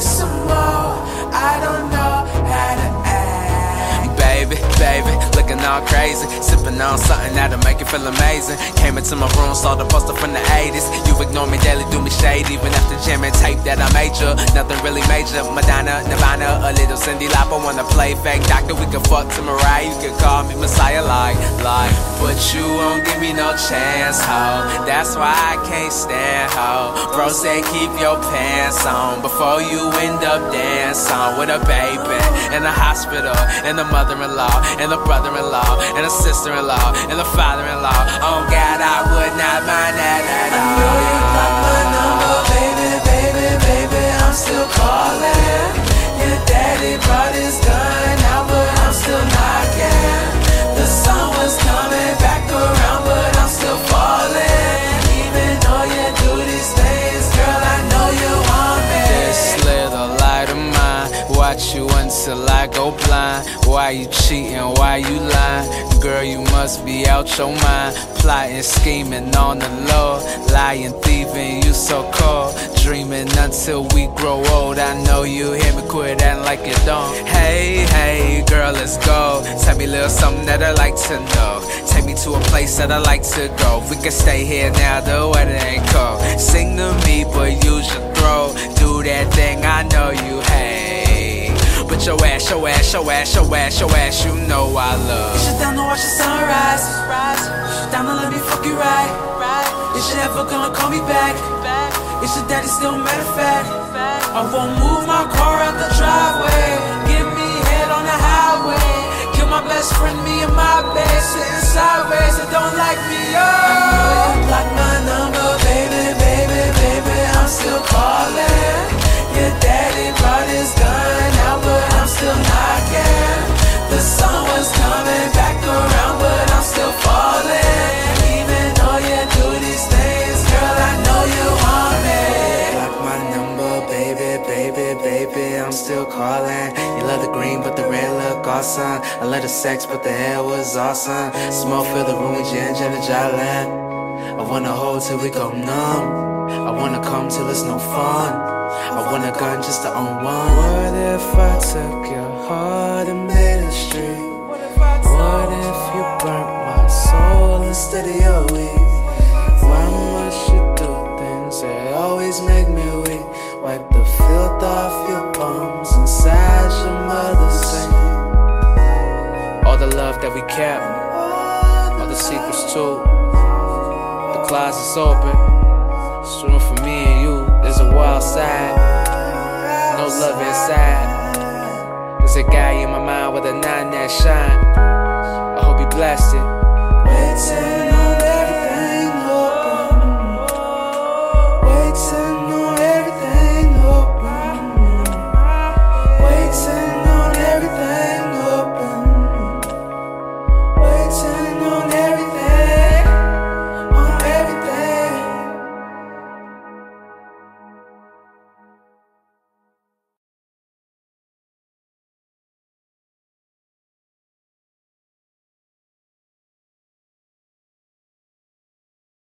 some more. I don't know how to act. Baby, baby, all crazy. Sipping on something that'll make you feel amazing. Came into my room, saw the poster from the 80s. You ignore me daily, do me shade. Even after jamming tape that I made you. Nothing really major. Madonna, Nirvana, a little Cyndi Lauper. Wanna play fake doctor? We can fuck to Mariah. You can call me Messiah, like, like. But you won't give me no chance, ho. That's why I can't stand, ho. Bro said keep your pants on before you end up dancing with a baby in the hospital, and the mother-in-law, and the brother-in-law, and the sister-in-law, and the father-in-law. Oh God, I would not mind that at I watch you until I go blind. Why you cheating? Why you lying? Girl, you must be out your mind. Plotting, scheming on the low. Lying, thieving, you so cold. Dreaming until we grow old. I know you hear me quit acting like you don't. Hey, hey, girl, let's go. Tell me a little something that I like to know. Take me to a place that I like to go. We can stay here now, the weather ain't cold. Sing to me, but use your throat. Do that thing, I know you hate. But your ass, your ass, your ass, your ass, your ass, you know I love. You down to watch the sunrise? Down to let me fuck you right? You ever gonna call me back? Is your daddy still matter of fact? I won't move my car out the driveway. Give me head on the highway. Kill my best friend, me and my bed. Sitting sideways and don't like me. Baby. I'm still calling. You love the green, but the red look awesome. I love the sex, but the hair was awesome. Smoke fill the room with ginger and jolly. I wanna hold till we go numb. I wanna come till it's no fun. I want a gun just to own one. What if I took your heart and made it straight? What if you burnt my soul instead of your weed? Love that we kept, all the secrets too. The closet's open, room for me and you. There's a wild side, no love inside. There's a guy in my mind with a nine that shine. I hope he blessed it.